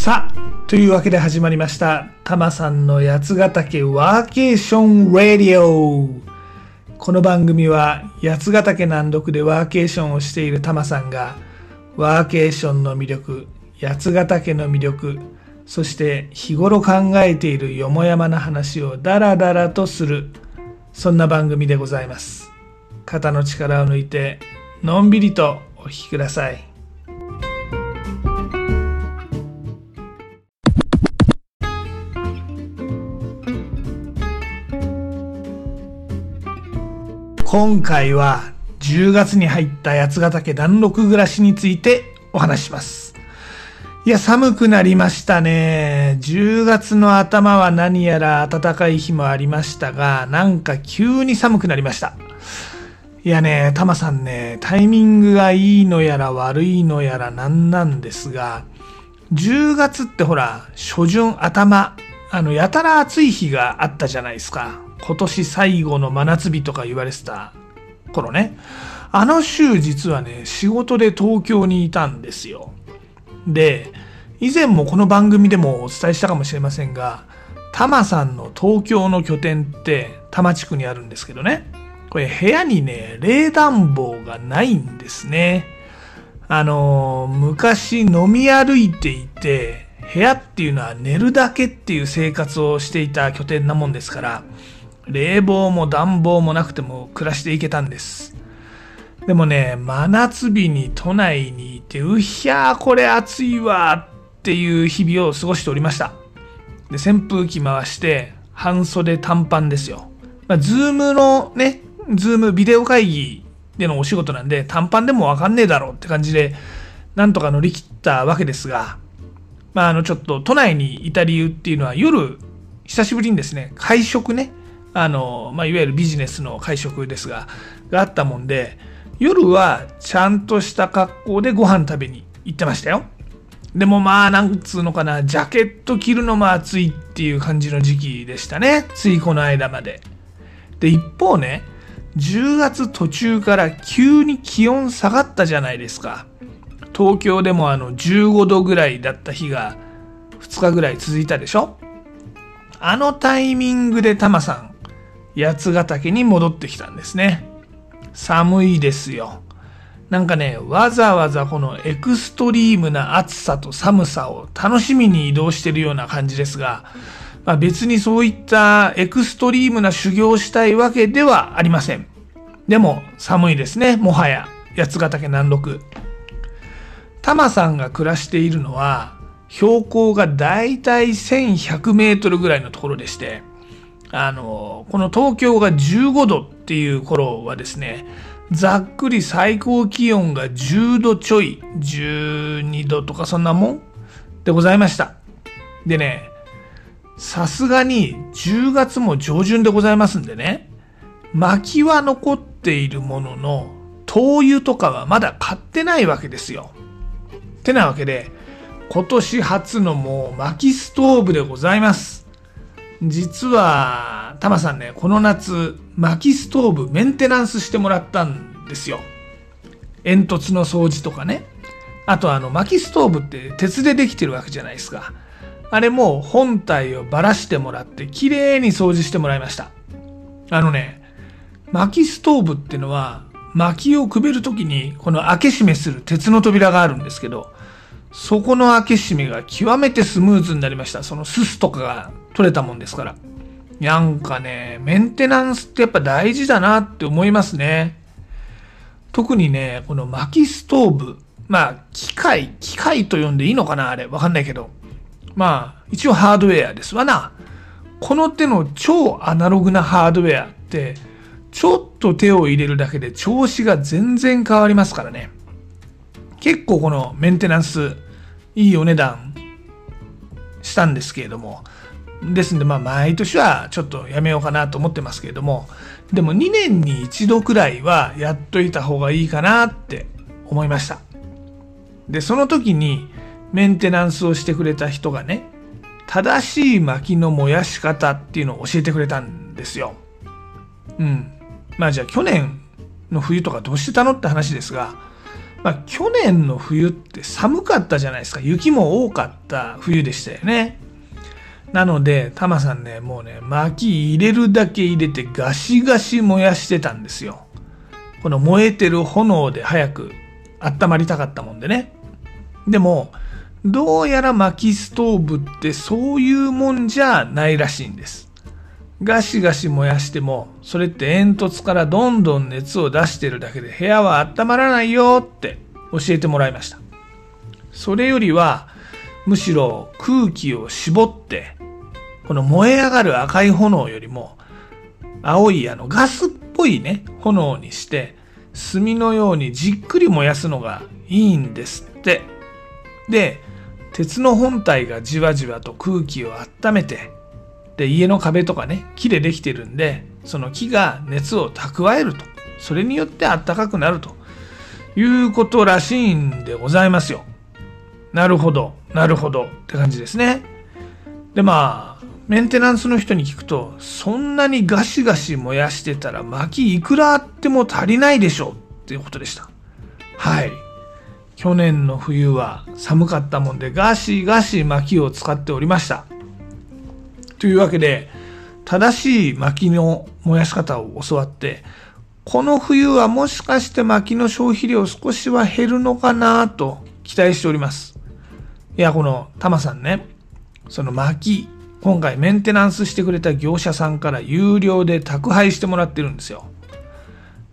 さあ、というわけで始まりました。タマさんの八ヶ岳ワーケーションラディオ。この番組は八ヶ岳南麓でワーケーションをしているタマさんがワーケーションの魅力、八ヶ岳の魅力、そして日頃考えているよもやまな話をダラダラとする、そんな番組でございます。肩の力を抜いてのんびりとお聞きください。今回は10月に入った八ヶ岳暖炉暮らしについてお話しします。いや、寒くなりましたね。10月の頭は何やら暖かい日もありましたが、なんか急に寒くなりました。いやね、タマさんね、タイミングがいいのやら悪いのやらなんなんですが、10月ってほら、初旬頭、あの、やたら暑い日があったじゃないですか。今年最後の真夏日とか言われてた頃ね。あの週実はね、仕事で東京にいたんですよ。で、以前もこの番組でもお伝えしたかもしれませんが、タマさんの東京の拠点って多摩地区にあるんですけどね。これ部屋にね、冷暖房がないんですね。あの、昔飲み歩いていて、部屋っていうのは寝るだけっていう生活をしていた拠点なもんですから、冷房も暖房もなくても暮らしていけたんです。でもね、真夏日に都内にいて、うひゃーこれ暑いわっていう日々を過ごしておりました。で、扇風機回して、半袖短パンですよ。まあ、ズームのね、ズームビデオ会議でのお仕事なんで、短パンでもわかんねえだろうって感じで、なんとか乗り切ったわけですが、まあ、あの、ちょっと都内にいた理由っていうのは、夜、久しぶりにですね、会食ね、あの、まあ、いわゆるビジネスの会食ですが、があったもんで、夜はちゃんとした格好でご飯食べに行ってましたよ。でもまあ、なんつうのかな、ジャケット着るのも暑いっていう感じの時期でしたね。ついこの間まで。で、一方ね、10月途中から急に気温下がったじゃないですか。東京でもあの15度ぐらいだった日が2日ぐらい続いたでしょあのタイミングでタマさん、八ヶ岳に戻ってきたんですね。寒いですよ。なんかね、わざわざこのエクストリームな暑さと寒さを楽しみに移動してるような感じですが、まあ、別にそういったエクストリームな修行をしたいわけではありません。でも寒いですね、もはや。八ヶ岳南麓。タマさんが暮らしているのは、標高がだいたい1100メートルぐらいのところでして、あの、この東京が15度っていう頃はですね、ざっくり最高気温が10度ちょい、12度とかそんなもんでございました。でね、さすがに10月も上旬でございますんでね、薪は残っているものの、灯油とかはまだ買ってないわけですよ。ってなわけで、今年初のもう薪ストーブでございます。実は、タマさんね、この夏、薪ストーブメンテナンスしてもらったんですよ。煙突の掃除とかね。あとあの、薪ストーブって鉄でできてるわけじゃないですか。あれも本体をばらしてもらって、綺麗に掃除してもらいました。あのね、薪ストーブってのは、薪をくべるときに、この開け閉めする鉄の扉があるんですけど、そこの開け閉めが極めてスムーズになりました。そのススとかが取れたもんですから。なんかね、メンテナンスってやっぱ大事だなって思いますね。特にね、この薪ストーブ。まあ、機械、機械と呼んでいいのかなあれ。わかんないけど。まあ、一応ハードウェアですわな。この手の超アナログなハードウェアって、ちょっと手を入れるだけで調子が全然変わりますからね。結構このメンテナンス、いいお値段したんですけれども、ですんで、まあ、毎年はちょっとやめようかなと思ってますけれども、でも2年に一度くらいはやっといた方がいいかなって思いました。で、その時にメンテナンスをしてくれた人がね、正しい薪の燃やし方っていうのを教えてくれたんですよ。うん。まあじゃあ去年の冬とかどうしてたのって話ですが、まあ、去年の冬って寒かったじゃないですか。雪も多かった冬でしたよね。なので、タマさんね、もうね、薪入れるだけ入れてガシガシ燃やしてたんですよ。この燃えてる炎で早く温まりたかったもんでね。でも、どうやら薪ストーブってそういうもんじゃないらしいんです。ガシガシ燃やしても、それって煙突からどんどん熱を出してるだけで部屋は温まらないよって教えてもらいました。それよりは、むしろ空気を絞って、この燃え上がる赤い炎よりも、青いあのガスっぽいね、炎にして、炭のようにじっくり燃やすのがいいんですって。で、鉄の本体がじわじわと空気を温めて、で、家の壁とかね、木でできてるんで、その木が熱を蓄えると。それによって暖かくなるということらしいんでございますよ。なるほど、なるほどって感じですね。で、まあ、メンテナンスの人に聞くと、そんなにガシガシ燃やしてたら薪いくらあっても足りないでしょうっていうことでした。はい。去年の冬は寒かったもんでガシガシ薪を使っておりました。というわけで、正しい薪の燃やし方を教わって、この冬はもしかして薪の消費量少しは減るのかなと期待しております。いや、このタマさんね、その薪、今回メンテナンスしてくれた業者さんから有料で宅配してもらってるんですよ。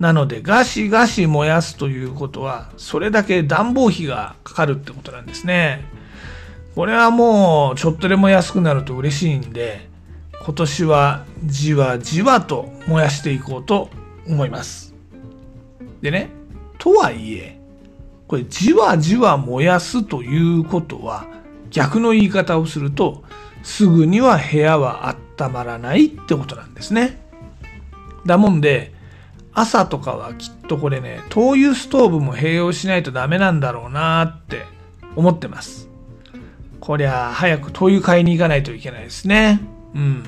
なので、ガシガシ燃やすということは、それだけ暖房費がかかるってことなんですね。これはもうちょっとでも安くなると嬉しいんで、今年はじわじわと燃やしていこうと思います。でね、とはいえ、これじわじわ燃やすということは、逆の言い方をすると、すぐには部屋は温まらないってことなんですね。だもんで、朝とかはきっとこれね、灯油ストーブも併用しないとダメなんだろうなって思ってます。こりゃ、早く灯油買いに行かないといけないですね。うん。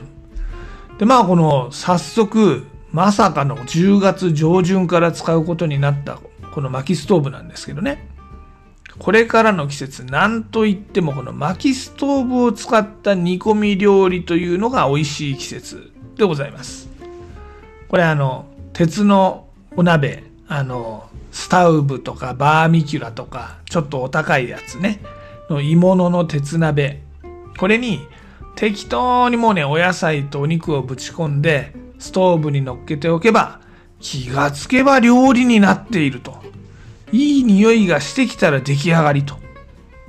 で、まあ、この、早速、まさかの10月上旬から使うことになったこの薪ストーブなんですけどね。これからの季節、なんといってもこの薪ストーブを使った煮込み料理というのが美味しい季節でございます。これあの、鉄のお鍋、あの、スタウブとかバーミキュラとか、ちょっとお高いやつね。の鋳物の鉄鍋。これに適当にもうね、お野菜とお肉をぶち込んで、ストーブに乗っけておけば、気がつけば料理になっていると。いい匂いがしてきたら出来上がりと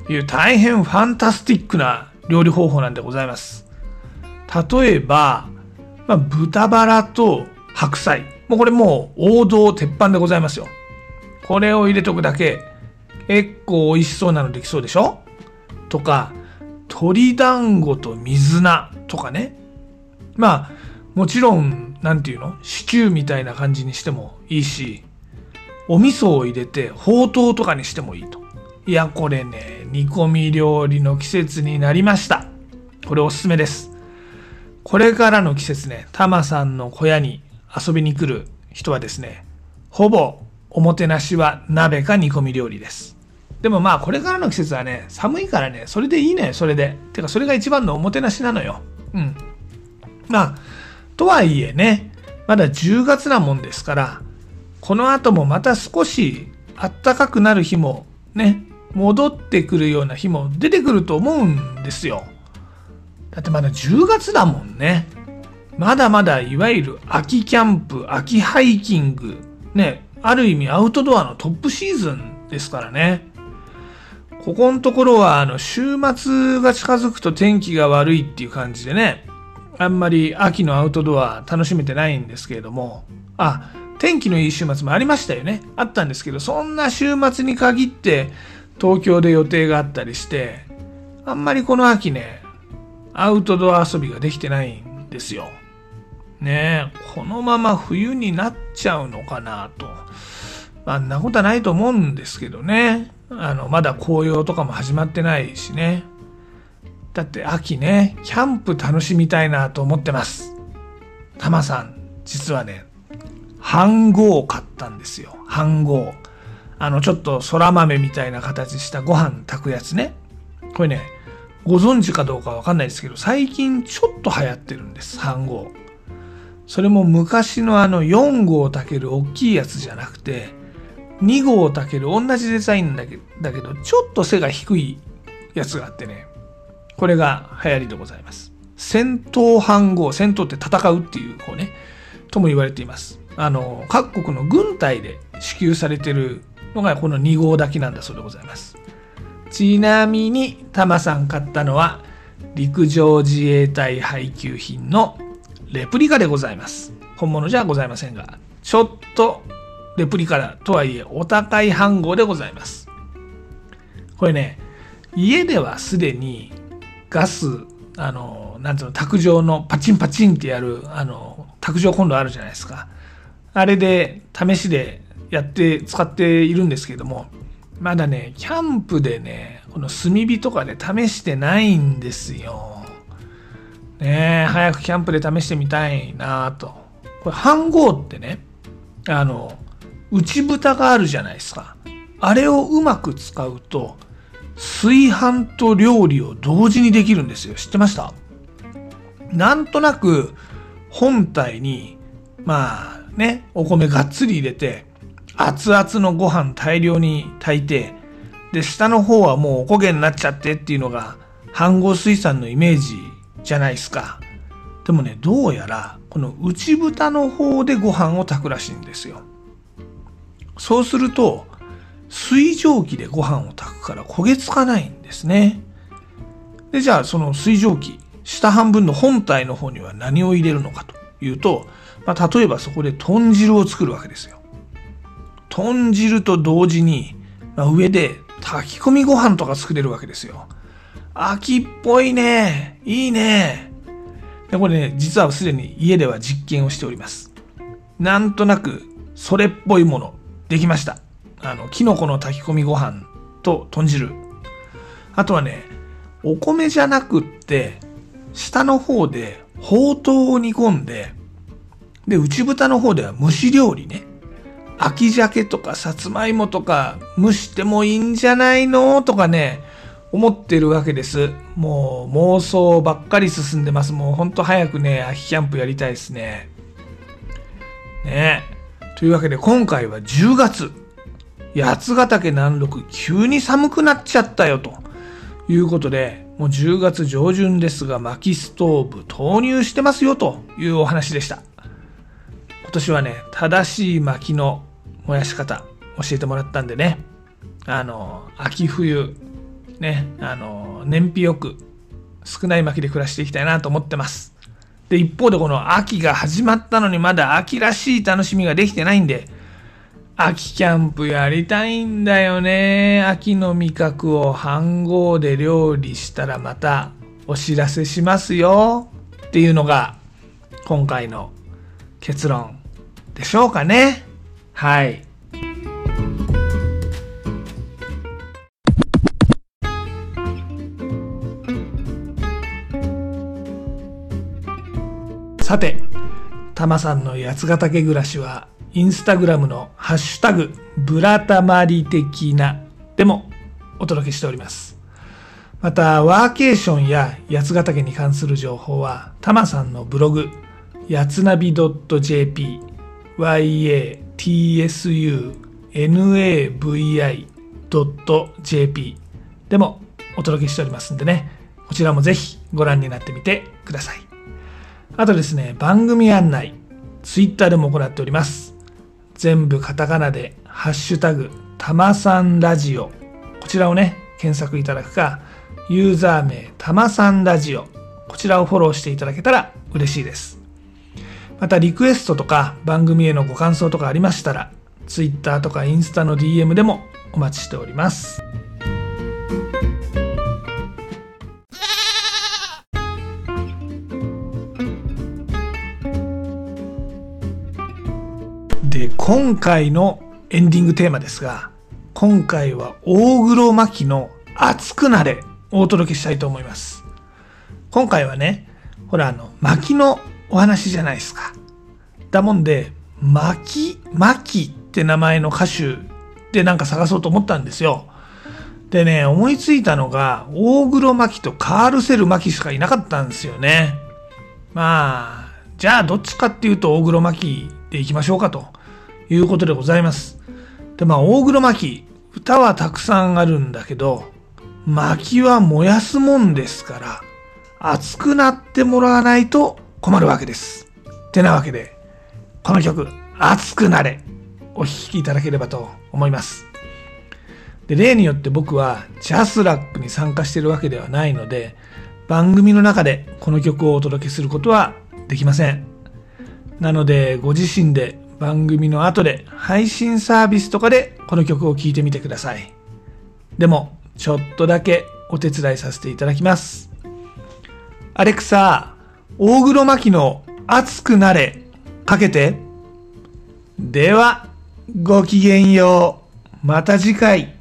いう大変ファンタスティックな料理方法なんでございます。例えば、まあ、豚バラと白菜。もうこれもう王道鉄板でございますよ。これを入れとくだけ、結構美味しそうなのできそうでしょ？とか、鶏団子と水菜とかね。まあ、もちろん、なんていうの？シチューみたいな感じにしてもいいし、お味噌を入れて、ほうとうとかにしてもいいと。いや、これね、煮込み料理の季節になりました。これおすすめです。これからの季節ね、タマさんの小屋に遊びに来る人はですね、ほぼおもてなしは鍋か煮込み料理です。でもまあこれからの季節はね、寒いからね、それでいいね、それで。てかそれが一番のおもてなしなのよ。うん。まあ、とはいえね、まだ10月なもんですから、この後もまた少し暖かくなる日もね、戻ってくるような日も出てくると思うんですよ。だってまだ10月だもんね。まだまだいわゆる秋キャンプ、秋ハイキング、ね、ある意味アウトドアのトップシーズンですからね。ここのところは、あの、週末が近づくと天気が悪いっていう感じでね、あんまり秋のアウトドア楽しめてないんですけれども、あ、天気のいい週末もありましたよね。あったんですけど、そんな週末に限って東京で予定があったりして、あんまりこの秋ね、アウトドア遊びができてないんですよ。ねえ、このまま冬になっちゃうのかなと。あんなことはないと思うんですけどね。あの、まだ紅葉とかも始まってないしね。だって秋ね、キャンプ楽しみたいなと思ってます。タマさん、実はね、飯盒を買ったんですよ。飯盒。あの、ちょっと空豆みたいな形したご飯炊くやつね。これね、ご存知かどうかわかんないですけど、最近ちょっと流行ってるんです、飯号。それも昔のあの4号炊ける大きいやつじゃなくて、2号炊ける同じデザインだけだけど、ちょっと背が低いやつがあってね、これが流行りでございます。戦闘飯号、戦闘って戦うっていう方ね、とも言われています。あの、各国の軍隊で支給されてるのがこの2号炊きなんだそうでございます。ちなみに、タマさん買ったのは、陸上自衛隊配給品のレプリカでございます。本物じゃございませんが、ちょっとレプリカだとはいえお高い飯号でございます。これね、家ではすでにガス、あの、なんつうの、卓上のパチンパチンってやる、あの、卓上コンロあるじゃないですか。あれで試しでやって使っているんですけども、まだね、キャンプでね、この炭火とかで試してないんですよ。ねえ、早くキャンプで試してみたいなと。これ、飯号ってね、あの、内蓋があるじゃないですか。あれをうまく使うと、炊飯と料理を同時にできるんですよ。知ってました？なんとなく本体に、まあね、お米がっつり入れて、熱々のご飯大量に炊いて、で、下の方はもうおこげになっちゃってっていうのが、飯合水産のイメージじゃないですか。でもね、どうやら、この内蓋の方でご飯を炊くらしいんですよ。そうすると、水蒸気でご飯を炊くから焦げつかないんですね。で、じゃあその水蒸気、下半分の本体の方には何を入れるのかというと、まあ、例えばそこで豚汁を作るわけですよ。豚汁と同時に、まあ、上で炊き込みご飯とか作れるわけですよ。秋っぽいね。いいね。で、これね、実はすでに家では実験をしております。なんとなく、それっぽいもの、できました。あの、キノコの炊き込みご飯と豚汁。あとはね、お米じゃなくって、下の方でほうとうを煮込んで、で、内蓋の方では蒸し料理ね。秋鮭とかさつまいもとか蒸してもいいんじゃないのとかね、思ってるわけです。もう妄想ばっかり進んでます。もうほんと早くね、秋キャンプやりたいですね。ねというわけで今回は10月。八ヶ岳南麓急に寒くなっちゃったよということで、もう10月上旬ですが薪ストーブ投入してますよというお話でした。今年はね、正しい薪の燃やし方教えてもらったんでね、あの、秋冬、ね、あの、燃費よく少ない薪で暮らしていきたいなと思ってます。で、一方でこの秋が始まったのにまだ秋らしい楽しみができてないんで、秋キャンプやりたいんだよね。秋の味覚を飯盒で料理したらまたお知らせしますよ。っていうのが今回の結論でしょうかね。はい。さて、タマさんの八ヶ岳暮らしはインスタグラムのハッシュタグ、ブラタマリ的なでもお届けしております。また、ワーケーションや八ヶ岳に関する情報は、タマさんのブログ、やつなび .jp、yatsunavi.jp でもお届けしておりますんでね、こちらもぜひご覧になってみてください。あとですね、番組案内、ツイッターでも行っております。全部カタカナで、ハッシュタグ、たまさんラジオ。こちらをね、検索いただくか、ユーザー名、たまさんラジオ。こちらをフォローしていただけたら嬉しいです。また、リクエストとか番組へのご感想とかありましたら、ツイッターとかインスタの DM でもお待ちしております。で、今回のエンディングテーマですが、今回は大黒摩季の熱くなれをお届けしたいと思います。今回はね、ほらあの、薪のお話じゃないですか。だもんで、薪、薪って名前の歌手ってなんか探そうと思ったんですよ。でね、思いついたのが、大黒摩季とカールセル摩季しかいなかったんですよね。まあ、じゃあどっちかっていうと大黒摩季でいきましょうかということでございます。で、まあ大黒摩季、歌はたくさんあるんだけど、薪は燃やすもんですから、熱くなってもらわないと困るわけです。てなわけで、この曲、熱くなれ、お聴きいただければと思います。で、例によって僕はジャスラックに参加してるわけではないので、番組の中でこの曲をお届けすることはできません。なので、ご自身で番組の後で配信サービスとかでこの曲を聴いてみてください。でも、ちょっとだけお手伝いさせていただきます。アレクサ、大黒摩季の熱くなれかけて。では、ごきげんよう。また次回。